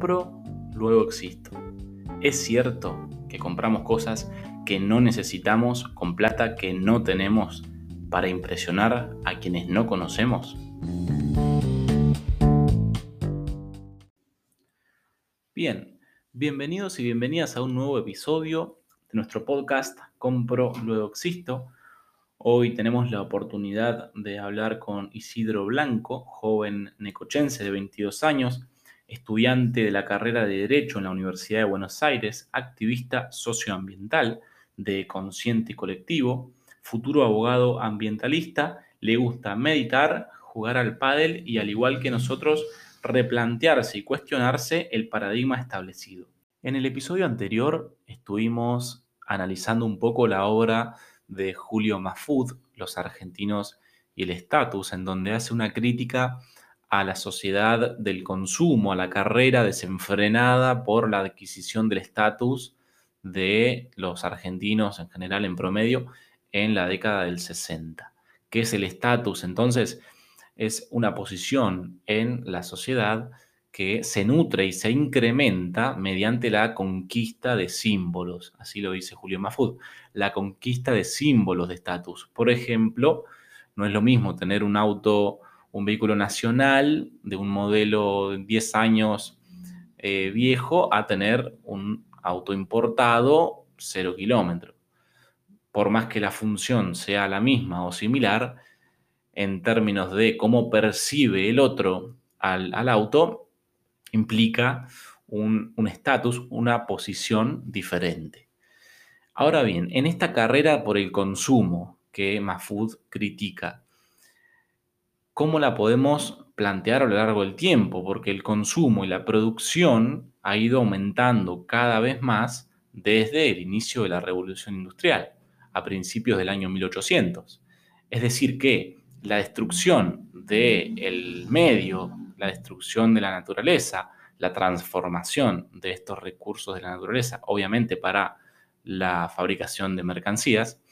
Compro, luego existo. Es cierto que compramos cosas que no necesitamos con plata que no tenemos para impresionar a quienes no conocemos. Bien, bienvenidos y bienvenidas a un nuevo episodio de nuestro podcast Compro, luego existo. Hoy tenemos la oportunidad de hablar con Isidro Blanco, joven necochense de 22 años, estudiante de la carrera de Derecho en la Universidad de Buenos Aires, activista socioambiental de Consciente Colectivo, futuro abogado ambientalista, le gusta meditar, jugar al pádel y al igual que nosotros replantearse y cuestionarse el paradigma establecido. En el episodio anterior estuvimos analizando un poco la obra de Julio Mafud, Los argentinos y el estatus, en donde hace una crítica a la sociedad del consumo, a la carrera desenfrenada por la adquisición del estatus de los argentinos en general en promedio en la década del 60. ¿Qué es el estatus? Entonces, es una posición en la sociedad que se nutre y se incrementa mediante la conquista de símbolos, así lo dice Julio Mafud, la conquista de símbolos de estatus. Por ejemplo, no es lo mismo tener un auto un vehículo nacional de un modelo de 10 años eh, viejo a tener un auto importado 0 kilómetros. Por más que la función sea la misma o similar, en términos de cómo percibe el otro al, auto, implica un estatus, una posición diferente. Ahora bien, en esta carrera por el consumo que Mafud critica, cómo la podemos plantear a lo largo del tiempo, porque el consumo y la producción ha ido aumentando cada vez más desde el inicio de la revolución industrial, a principios del año 1800. Es decir, que la destrucción del medio, la destrucción de la naturaleza, la transformación de estos recursos de la naturaleza, obviamente para la fabricación de mercancías,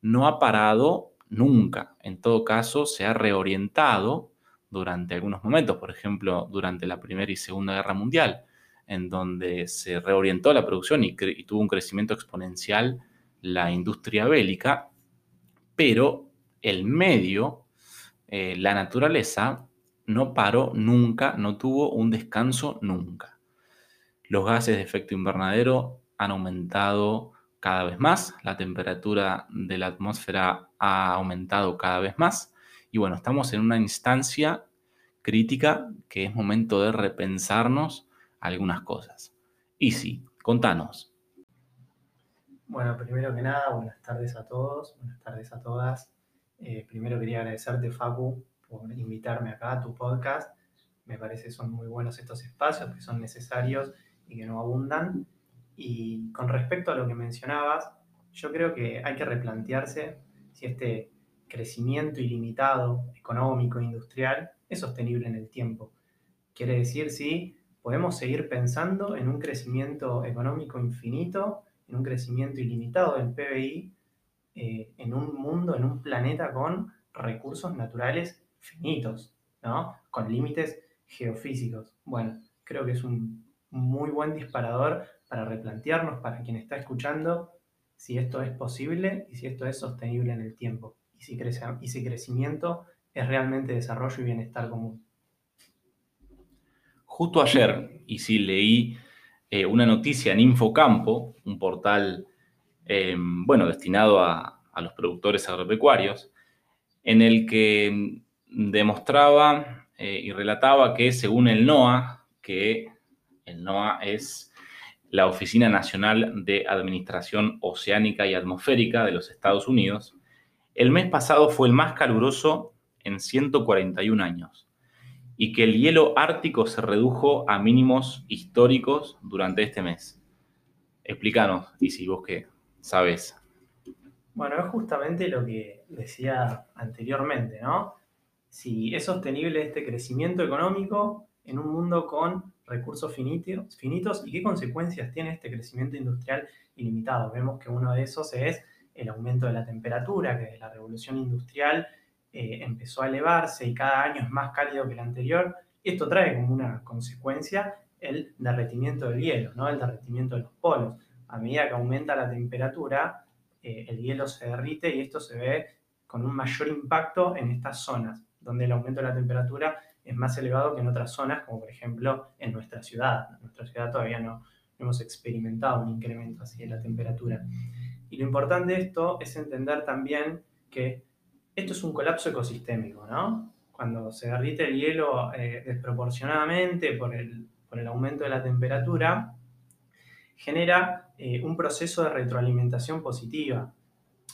no ha parado nunca. En todo caso, se ha reorientado durante algunos momentos, por ejemplo, durante la Primera y Segunda Guerra Mundial, en donde se reorientó la producción y, tuvo un crecimiento exponencial la industria bélica, pero el medio, eh, la naturaleza, no paró nunca, no tuvo un descanso nunca. Los gases de efecto invernadero han aumentado cada vez más, la temperatura de la atmósfera ha aumentado cada vez más y bueno, estamos en una instancia crítica que es momento de repensarnos algunas cosas. Y sí, contanos. Bueno, primero que nada, buenas tardes a todos, buenas tardes a todas. Eh, primero quería agradecerte, Facu, por invitarme acá a tu podcast. Me parece que son muy buenos estos espacios, que son necesarios y que no abundan. Y con respecto a lo que mencionabas, yo creo que hay que replantearse si este crecimiento ilimitado económico e industrial es sostenible en el tiempo. Quiere decir si podemos seguir pensando en un crecimiento económico infinito, en un crecimiento ilimitado del PBI, eh, en un mundo, en un planeta con recursos naturales finitos, ¿no? con límites geofísicos. Bueno, creo que es un muy buen disparador para replantearnos, para quien está escuchando, si esto es posible y si esto es sostenible en el tiempo y si, crece, y si crecimiento es realmente desarrollo y bienestar común. Justo ayer, y si leí eh, una noticia en Infocampo, un portal, eh, bueno, destinado a, los productores agropecuarios, en el que demostraba eh, y relataba que según el NOAA, que el NOAA es la Oficina Nacional de Administración Oceánica y Atmosférica de los Estados Unidos, el mes pasado fue el más caluroso en 141 años y que el hielo ártico se redujo a mínimos históricos durante este mes. Explícanos, y si vos qué sabes. Bueno, es justamente lo que decía anteriormente, ¿no? Si es sostenible este crecimiento económico en un mundo con recursos finitos, finitos y qué consecuencias tiene este crecimiento industrial ilimitado. Vemos que uno de esos es el aumento de la temperatura, que desde la revolución industrial eh, empezó a elevarse y cada año es más cálido que el anterior. Esto trae como una consecuencia el derretimiento del hielo, ¿no? el derretimiento de los polos. A medida que aumenta la temperatura, eh, el hielo se derrite y esto se ve con un mayor impacto en estas zonas, donde el aumento de la temperatura es más elevado que en otras zonas, como por ejemplo en nuestra ciudad. En nuestra ciudad todavía no, hemos experimentado un incremento así de la temperatura. Y lo importante de esto es entender también que esto es un colapso ecosistémico, ¿no? Cuando se derrite el hielo eh, desproporcionadamente por el, por el, aumento de la temperatura, genera eh, un proceso de retroalimentación positiva.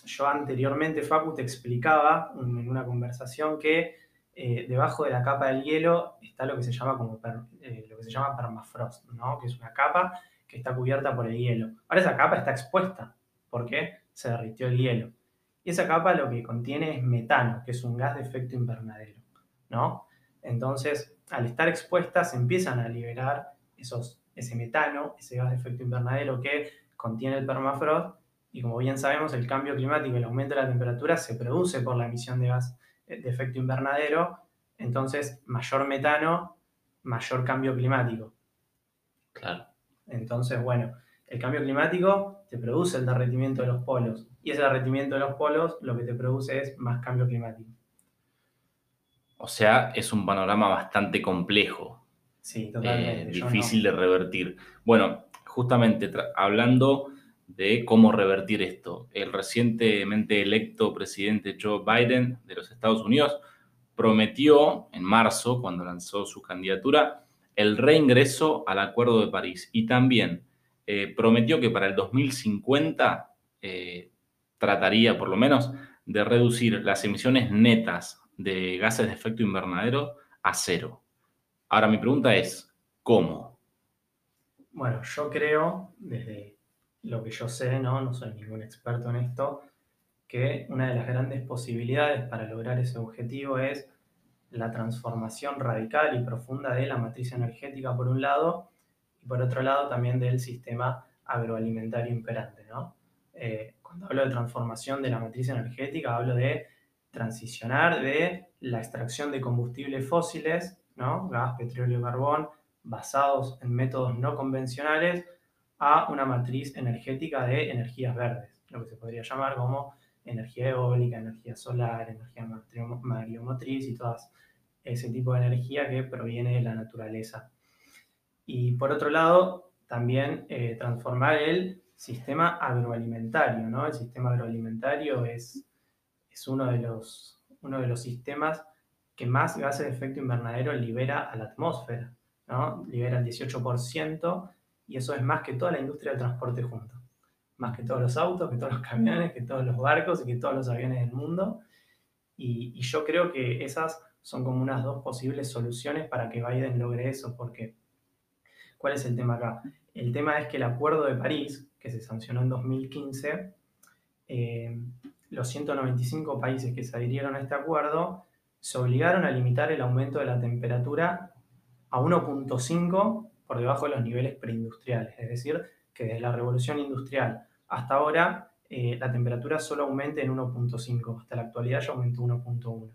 Yo anteriormente, Facu, te explicaba en una conversación que eh, debajo de la capa del hielo está lo que se llama como lo que se llama permafrost, ¿no? que es una capa que está cubierta por el hielo. Ahora esa capa está expuesta porque se derritió el hielo. Y esa capa lo que contiene es metano, que es un gas de efecto invernadero, ¿no? Entonces, al estar expuesta se empiezan a liberar esos, ese metano, ese gas de efecto invernadero que contiene el permafrost. Y como bien sabemos, el cambio climático, el aumento de la temperatura se produce por la emisión de gas de efecto invernadero. Entonces, mayor metano, mayor cambio climático. Claro. Entonces, bueno, el cambio climático te produce el derretimiento de los polos y ese derretimiento de los polos lo que te produce es más cambio climático. O sea, es un panorama bastante complejo. Sí, totalmente. Eh, difícil de revertir. Bueno, justamente hablando de cómo revertir esto, el recientemente electo presidente Joe Biden de los Estados Unidos prometió en marzo, cuando lanzó su candidatura, el reingreso al Acuerdo de París y también eh, prometió que para el 2050 eh, trataría por lo menos de reducir las emisiones netas de gases de efecto invernadero a cero. Ahora mi pregunta es, ¿cómo? Bueno, yo creo, desde lo que yo sé, no, no soy ningún experto en esto, que una de las grandes posibilidades para lograr ese objetivo es la transformación radical y profunda de la matriz energética por un lado y por otro lado también del sistema agroalimentario imperante. ¿no? Eh, cuando hablo de transformación de la matriz energética hablo de transicionar de la extracción de combustibles fósiles, ¿no? gas, petróleo, carbón, basados en métodos no convencionales, a una matriz energética de energías verdes, lo que se podría llamar como energía eólica, energía solar, energía mariomotriz y todas ese tipo de energía que proviene de la naturaleza. Y por otro lado, también eh, transformar el sistema agroalimentario, ¿no? El sistema agroalimentario es, es uno, de los, uno de los sistemas que más gases de efecto invernadero libera a la atmósfera, ¿no? Libera el 18% y eso es más que toda la industria del transporte junto más que todos los autos, que todos los camiones, que todos los barcos y que todos los aviones del mundo. Y, yo creo que esas son como unas dos posibles soluciones para que Biden logre eso, porque ¿cuál es el tema acá? El tema es que el Acuerdo de París, que se sancionó en 2015, eh, los 195 países que se adhirieron a este acuerdo se obligaron a limitar el aumento de la temperatura a 1.5 por debajo de los niveles preindustriales, es decir, que desde la revolución industrial hasta ahora eh, la temperatura solo aumente en 1.5, hasta la actualidad ya aumentó 1.1.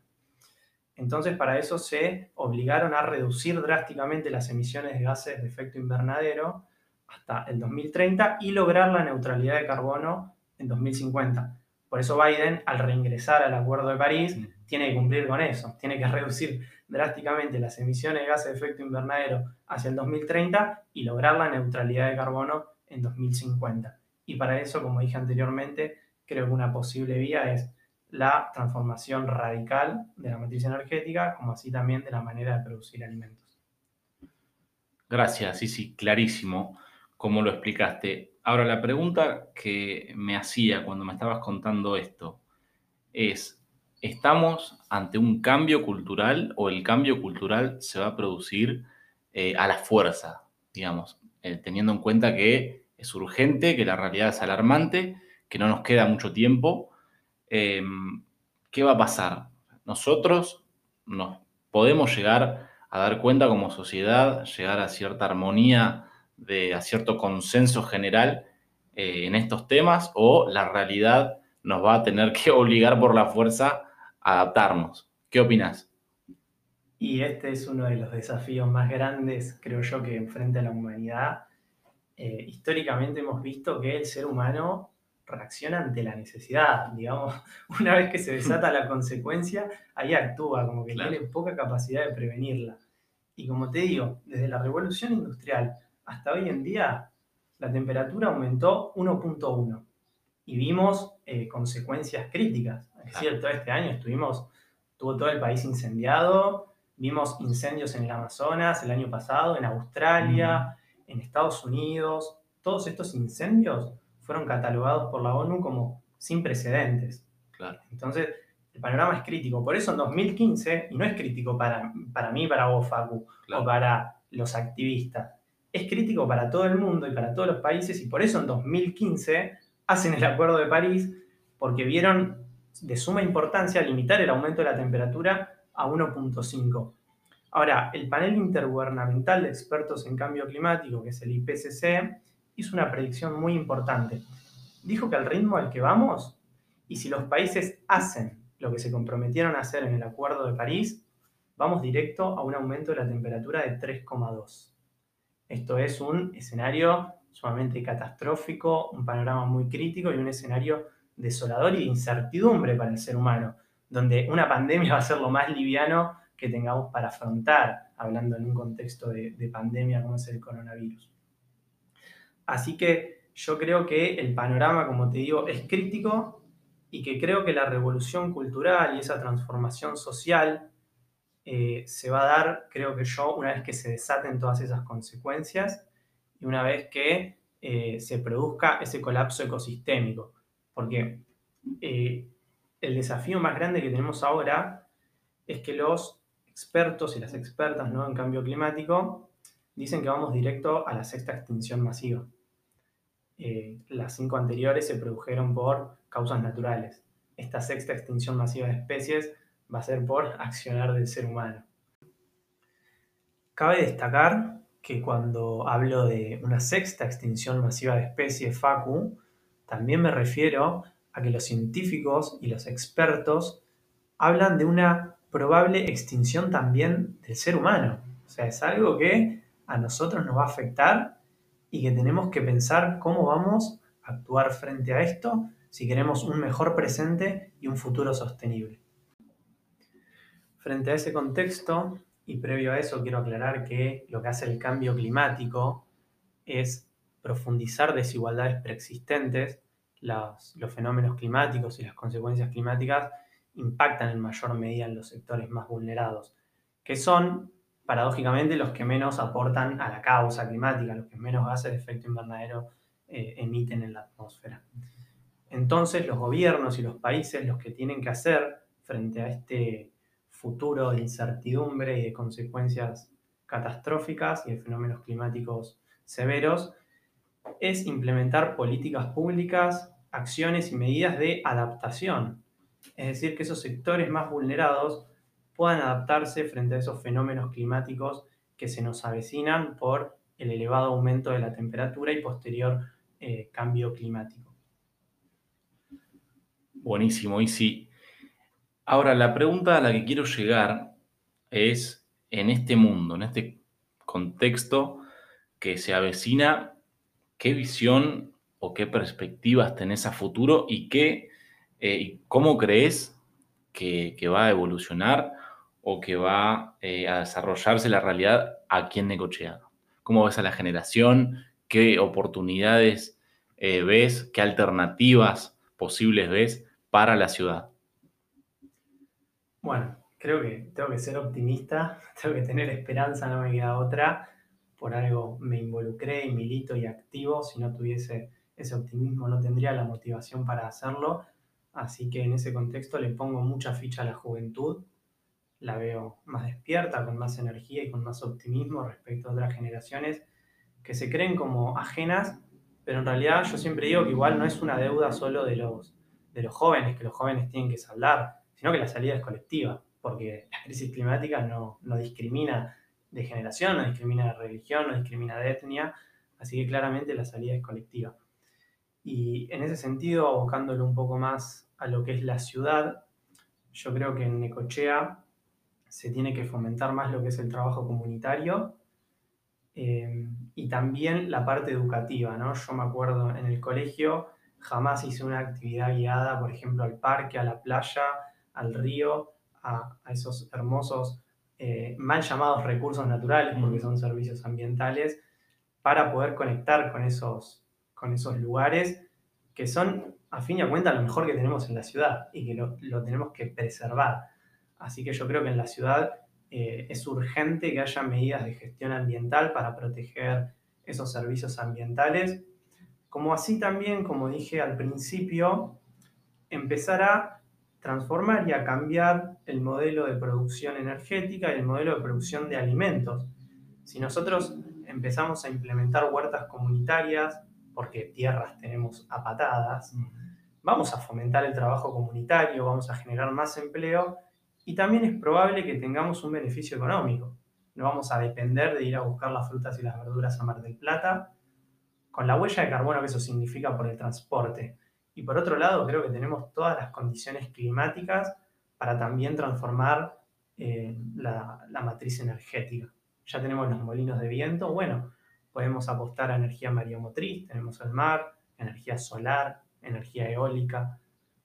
Entonces para eso se obligaron a reducir drásticamente las emisiones de gases de efecto invernadero hasta el 2030 y lograr la neutralidad de carbono en 2050. Por eso Biden, al reingresar al Acuerdo de París, tiene que cumplir con eso, tiene que reducir drásticamente las emisiones de gases de efecto invernadero hacia el 2030 y lograr la neutralidad de carbono en 2050. Y para eso, como dije anteriormente, creo que una posible vía es la transformación radical de la matriz energética, como así también de la manera de producir alimentos. Gracias, sí, sí, clarísimo, como lo explicaste. Ahora, la pregunta que me hacía cuando me estabas contando esto es, ¿estamos ante un cambio cultural o el cambio cultural se va a producir eh, a la fuerza, digamos, eh, teniendo en cuenta que es urgente, que la realidad es alarmante, que no nos queda mucho tiempo. Em, ¿Qué va a pasar? Nosotros nos podemos llegar a dar cuenta como sociedad, llegar a cierta armonía, de, a cierto consenso general eh, en estos temas, o la realidad nos va a tener que obligar por la fuerza a adaptarnos. ¿Qué opinas? Y este es uno de los desafíos más grandes, creo yo, que enfrenta la humanidad. Eh, históricamente hemos visto que el ser humano reacciona ante la necesidad, digamos, una vez que se desata la consecuencia, ahí actúa, como que tiene poca capacidad de prevenirla. Y como te digo, desde la revolución industrial hasta hoy en día, la temperatura aumentó 1.1 y vimos eh, consecuencias críticas. Es cierto, este año estuvimos, tuvo todo el país incendiado, vimos incendios en el Amazonas el año pasado, en Australia, en Estados Unidos. Todos estos incendios fueron catalogados por la ONU como sin precedentes. Claro. Entonces, el panorama es crítico. Por eso en 2015, y no es crítico para, para mí, para vos, Facu, o para los activistas, es crítico para todo el mundo y para todos los países, y por eso en 2015 hacen el Acuerdo de París, porque vieron de suma importancia limitar el aumento de la temperatura a 1.5. Ahora, el panel intergubernamental de expertos en cambio climático, que es el IPCC, hizo una predicción muy importante. Dijo que al ritmo al que vamos, y si los países hacen lo que se comprometieron a hacer en el Acuerdo de París, vamos directo a un aumento de la temperatura de 3,2. Esto es un escenario sumamente catastrófico, un panorama muy crítico y un escenario desolador y de incertidumbre para el ser humano, donde una pandemia va a ser lo más liviano que tengamos para afrontar, hablando en un contexto de, de pandemia como es el coronavirus. Así que yo creo que el panorama, como te digo, es crítico y que creo que la revolución cultural y esa transformación social eh, se va a dar, creo que yo, una vez que se desaten todas esas consecuencias y una vez que eh, se produzca ese colapso ecosistémico. Porque eh, el desafío más grande que tenemos ahora es que los expertos y las expertas ¿no? en cambio climático dicen que vamos directo a la sexta extinción masiva. las cinco anteriores se produjeron por causas naturales. Esta sexta extinción masiva de especies va a ser por accionar del ser humano. Cabe destacar que cuando hablo de una sexta extinción masiva de especies FACU, también me refiero a que los científicos y los expertos hablan de una probable extinción también del ser humano. O sea, es algo que a nosotros nos va a afectar y que tenemos que pensar cómo vamos a actuar frente a esto si queremos un mejor presente y un futuro sostenible. Frente a ese contexto, y previo a eso quiero aclarar que lo que hace el cambio climático es profundizar desigualdades preexistentes, los, fenómenos climáticos y las consecuencias climáticas impactan en mayor medida en los sectores más vulnerados, que son, paradójicamente, los que menos aportan a la causa climática, los que menos gases de efecto invernadero eh, emiten en la atmósfera. Entonces, los gobiernos y los países los que tienen que hacer frente a este futuro de incertidumbre y de consecuencias catastróficas y de fenómenos climáticos severos, es implementar políticas públicas, acciones y medidas de adaptación. Es decir, que esos sectores más vulnerados puedan adaptarse frente a esos fenómenos climáticos que se nos avecinan por el elevado aumento de la temperatura y posterior eh, cambio climático. Buenísimo, y sí, Ahora, la pregunta a la que quiero llegar es, en este mundo, en este contexto que se avecina, ¿qué visión o qué perspectivas tenés a futuro y qué, eh, cómo crees que, va a evolucionar o que va eh, a desarrollarse la realidad aquí en Necochea? ¿Cómo ves a la generación? ¿Qué oportunidades eh, ves? ¿Qué alternativas posibles ves para la ciudad? Bueno, creo que tengo que ser optimista, tengo que tener esperanza, no me queda otra. Por algo me involucré y milito y activo. Si no tuviese ese optimismo, no tendría la motivación para hacerlo. Así que en ese contexto le pongo mucha ficha a la juventud. La veo más despierta, con más energía y con más optimismo respecto a otras generaciones que se creen como ajenas, pero en realidad yo siempre digo que igual no es una deuda solo de los, de los jóvenes, que los jóvenes tienen que saldar sino que la salida es colectiva, porque la crisis climática no, discrimina de generación, no discrimina de religión, no discrimina de etnia, así que claramente la salida es colectiva. Y en ese sentido, abocándolo un poco más a lo que es la ciudad, yo creo que en Necochea se tiene que fomentar más lo que es el trabajo comunitario eh, y también la parte educativa, ¿no? Yo me acuerdo en el colegio jamás hice una actividad guiada, por ejemplo, al parque, a la playa, al río, a, esos hermosos eh, mal llamados recursos naturales, porque son servicios ambientales, para poder conectar con esos, con esos lugares que son, a fin y a cuenta, lo mejor que tenemos en la ciudad y que lo, lo tenemos que preservar. Así que yo creo que en la ciudad eh, es urgente que haya medidas de gestión ambiental para proteger esos servicios ambientales, como así también, como dije al principio, empezar a transformar y a cambiar el modelo de producción energética y el modelo de producción de alimentos. Si nosotros empezamos a implementar huertas comunitarias, porque tierras tenemos a patadas, vamos a fomentar el trabajo comunitario, vamos a generar más empleo y también es probable que tengamos un beneficio económico. No vamos a depender de ir a buscar las frutas y las verduras a Mar del Plata, con la huella de carbono que eso significa por el transporte. Y por otro lado, creo que tenemos todas las condiciones climáticas para también transformar eh, la, matriz energética. Ya tenemos los molinos de viento, bueno, podemos apostar a energía mareomotriz, tenemos el mar, energía solar, energía eólica.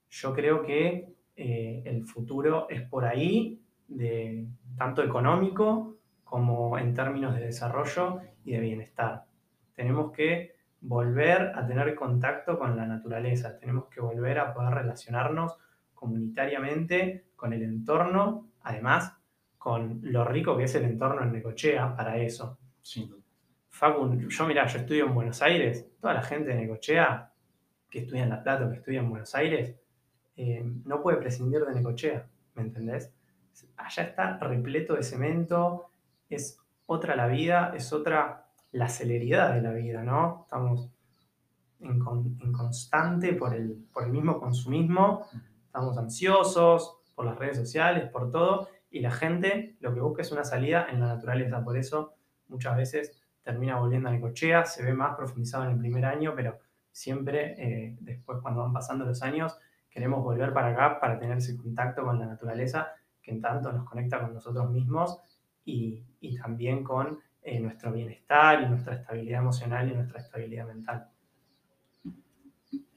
Yo creo que eh, el futuro es por ahí, de, tanto económico como en términos de desarrollo y de bienestar. Tenemos que volver a tener contacto con la naturaleza, tenemos que volver a poder relacionarnos comunitariamente con el entorno, además con lo rico que es el entorno en Necochea para eso. Sí. Facu, yo mira, yo estudio en Buenos Aires, toda la gente de Necochea que estudia en La Plata o que estudia en Buenos Aires, eh, no puede prescindir de Necochea, ¿me entendés? Allá está repleto de cemento, es otra la vida, es otra la celeridad de la vida, ¿no? Estamos en, constante por el, por el mismo consumismo, estamos ansiosos por las redes sociales, por todo, y la gente lo que busca es una salida en la naturaleza, por eso muchas veces termina volviendo a Necochea, se ve más profundizado en el primer año, pero siempre eh, después cuando van pasando los años queremos volver para acá para tener ese contacto con la naturaleza que en tanto nos conecta con nosotros mismos y, también con nuestro bienestar y nuestra estabilidad emocional y nuestra estabilidad mental.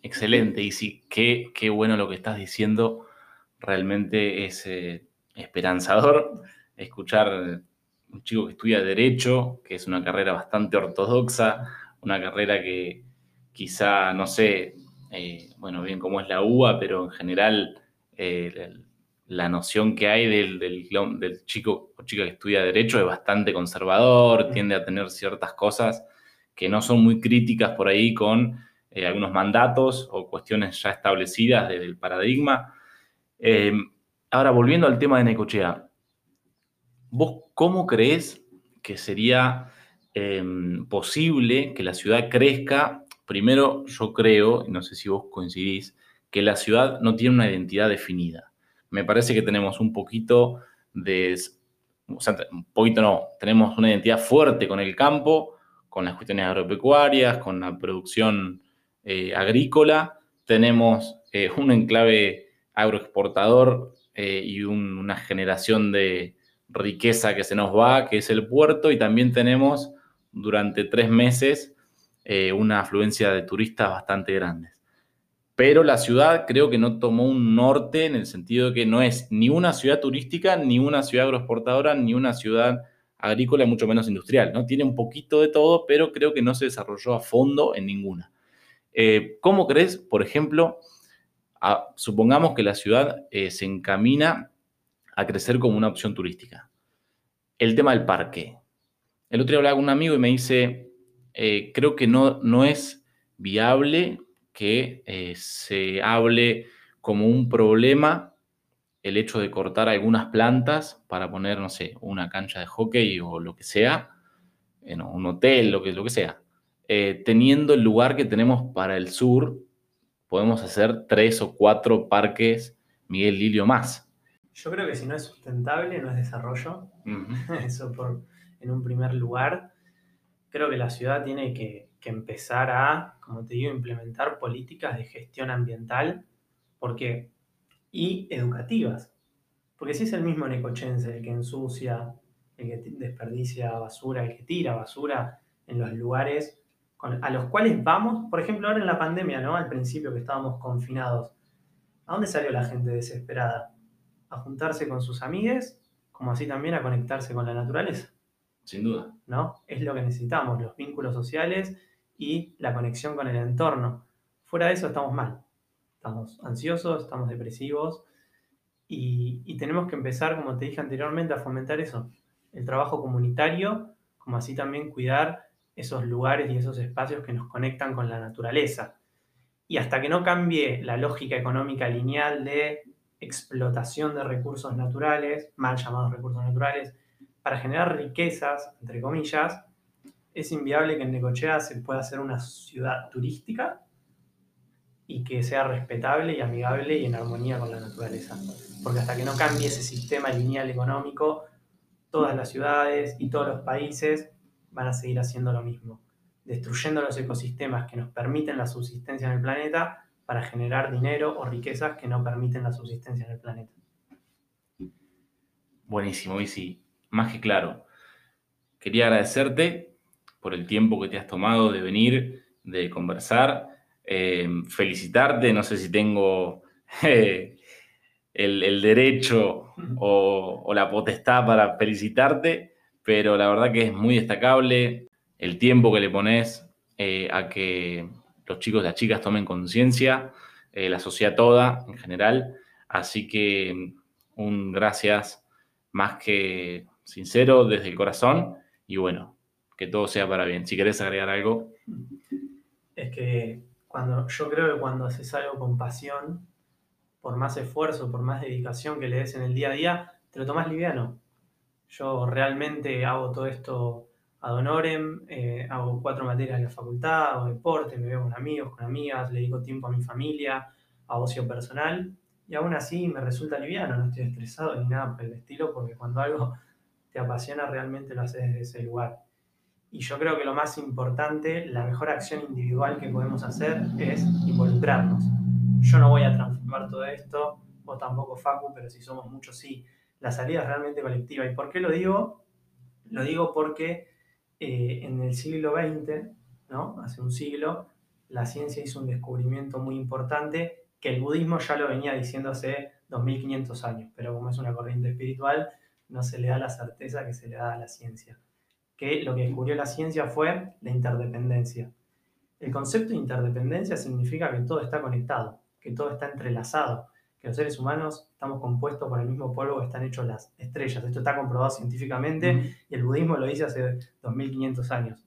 Excelente, y sí, qué, qué bueno lo que estás diciendo. Realmente es eh, esperanzador escuchar un chico que estudia Derecho, que es una carrera bastante ortodoxa, una carrera que quizá, no sé, eh, bueno, bien como es la UBA, pero en general eh, la, noción que hay del, del, chico o chica que estudia Derecho es bastante conservador, tiende a tener ciertas cosas que no son muy críticas por ahí con eh, algunos mandatos o cuestiones ya establecidas desde el paradigma. ahora, volviendo al tema de Necochea, ¿vos cómo crees que sería posible que la ciudad crezca Primero, yo creo, y no sé si vos coincidís, que la ciudad no tiene una identidad definida. Me parece que tenemos un poquito de, o sea, un poquito no, tenemos una identidad fuerte con el campo, con las cuestiones agropecuarias, con la producción eh, agrícola, tenemos eh, un enclave agroexportador eh, y una generación de riqueza que se nos va, que es el puerto, y también tenemos durante tres meses una afluencia de turistas bastante grandes. Pero la ciudad creo que no tomó un norte en el sentido de que no es ni una ciudad turística, ni una ciudad agroexportadora, ni una ciudad agrícola, mucho menos industrial. ¿no? Tiene un poquito de todo, pero creo que no se desarrolló a fondo en ninguna. Eh, ¿Cómo crees, por ejemplo, supongamos que la ciudad eh, se encamina a crecer como una opción turística? El tema del parque. El otro día hablaba con un amigo y me dice, eh, creo que no, no es viable que eh, se hable como un problema el hecho de cortar algunas plantas para poner, no sé, una cancha de hockey o lo que sea, eh, un hotel, lo que, lo que sea. teniendo el lugar que tenemos para el sur, podemos hacer tres o cuatro parques Miguel Lilio más. Yo creo que si no es sustentable, no es desarrollo. Eso por, en un primer lugar creo que la ciudad tiene que, empezar a, como te digo, implementar políticas de gestión ambiental porque, y educativas. Porque si es el mismo necochense el que ensucia, el que desperdicia basura, el que tira basura en los lugares a los cuales vamos, por ejemplo, ahora en la pandemia, ¿no? Al principio que estábamos confinados, ¿a dónde salió la gente desesperada? A juntarse con sus amigues, como así también a conectarse con la naturaleza. Sin duda. ¿No? Es lo que necesitamos, los vínculos sociales y la conexión con el entorno. Fuera de eso estamos mal. Estamos ansiosos, estamos depresivos y, tenemos que empezar, como te dije anteriormente, a fomentar eso. El trabajo comunitario, como así también cuidar esos lugares y esos espacios que nos conectan con la naturaleza. Y hasta que no cambie la lógica económica lineal de explotación de recursos naturales, mal llamados recursos naturales, para generar riquezas, entre comillas, es inviable que en Necochea se pueda hacer una ciudad turística y que sea respetable y amigable y en armonía con la naturaleza. Porque hasta que no cambie ese sistema lineal económico, todas las ciudades y todos los países van a seguir haciendo lo mismo, destruyendo los ecosistemas que nos permiten la subsistencia en el planeta para generar dinero o riquezas que no permiten la subsistencia en el planeta. Buenísimo, sí, más que claro. Quería agradecerte por el tiempo que te has tomado de venir, de conversar, eh, felicitarte, no sé si tengo eh, el, derecho o, o la potestad para felicitarte, pero la verdad que es muy destacable el tiempo que le pones eh, a que los chicos y las chicas tomen conciencia, la sociedad toda en general. Así que un gracias más que sincero desde el corazón y bueno, todo sea para bien. Si querés agregar algo. Es que cuando yo creo que cuando haces algo con pasión, por más esfuerzo, por más dedicación que le des en el día a día, te lo tomas liviano. Yo realmente hago todo esto ad honorem, eh, hago cuatro materias en la facultad, hago deporte, me veo con amigos, con amigas, le dedico tiempo a mi familia, a ocio personal, y aún así me resulta liviano, no estoy estresado ni nada por el estilo, porque cuando algo te apasiona realmente lo haces desde ese lugar. Y yo creo que lo más importante, la mejor acción individual que podemos hacer es involucrarnos. Yo no voy a transformar todo esto, vos tampoco Facu, pero si somos muchos sí la salida es realmente colectiva. ¿Y por qué lo digo? Lo digo porque eh, en el siglo XX, ¿no? hace un siglo, la ciencia hizo un descubrimiento muy importante que el budismo ya lo venía diciendo hace 2500 años, pero como es una corriente espiritual, no se le da la certeza que se le da a la ciencia. Que lo que descubrió la ciencia fue la interdependencia. El concepto de interdependencia significa que todo está conectado, que todo está entrelazado, que los seres humanos estamos compuestos por el mismo polvo que están hechos las estrellas. Esto está comprobado científicamente y el budismo lo dice hace 2500 años.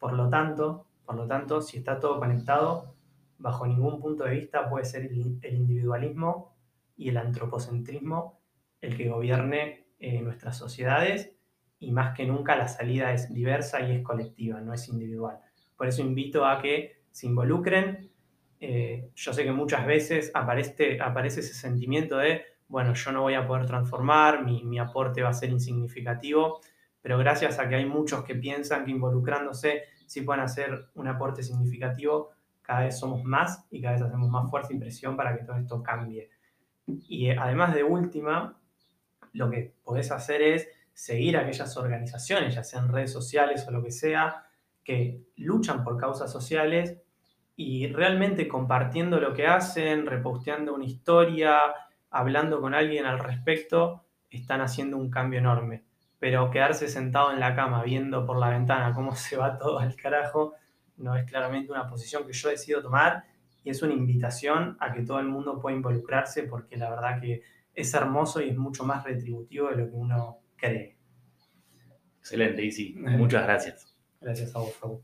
Por lo tanto, por lo tanto, si está todo conectado, bajo ningún punto de vista puede ser el individualismo y el antropocentrismo el que gobierne eh, nuestras sociedades y más que nunca la salida es diversa y es colectiva, no es individual. Por eso invito a que se involucren, eh, yo sé que muchas veces aparece, aparece ese sentimiento de, bueno, yo no voy a poder transformar, mi, aporte va a ser insignificativo, pero gracias a que hay muchos que piensan que involucrándose sí pueden hacer un aporte significativo, cada vez somos más y cada vez hacemos más fuerza y presión para que todo esto cambie. Y eh, además de última, lo que podés hacer es seguir aquellas organizaciones, ya sean redes sociales o lo que sea, que luchan por causas sociales y realmente compartiendo lo que hacen, reposteando una historia, hablando con alguien al respecto, están haciendo un cambio enorme. Pero quedarse sentado en la cama viendo por la ventana cómo se va todo al carajo, no es claramente una posición que yo decido tomar y es una invitación a que todo el mundo pueda involucrarse porque la verdad que es hermoso y es mucho más retributivo de lo que uno cree. Excelente, Isi. Muchas gracias. Gracias a vos, Raúl.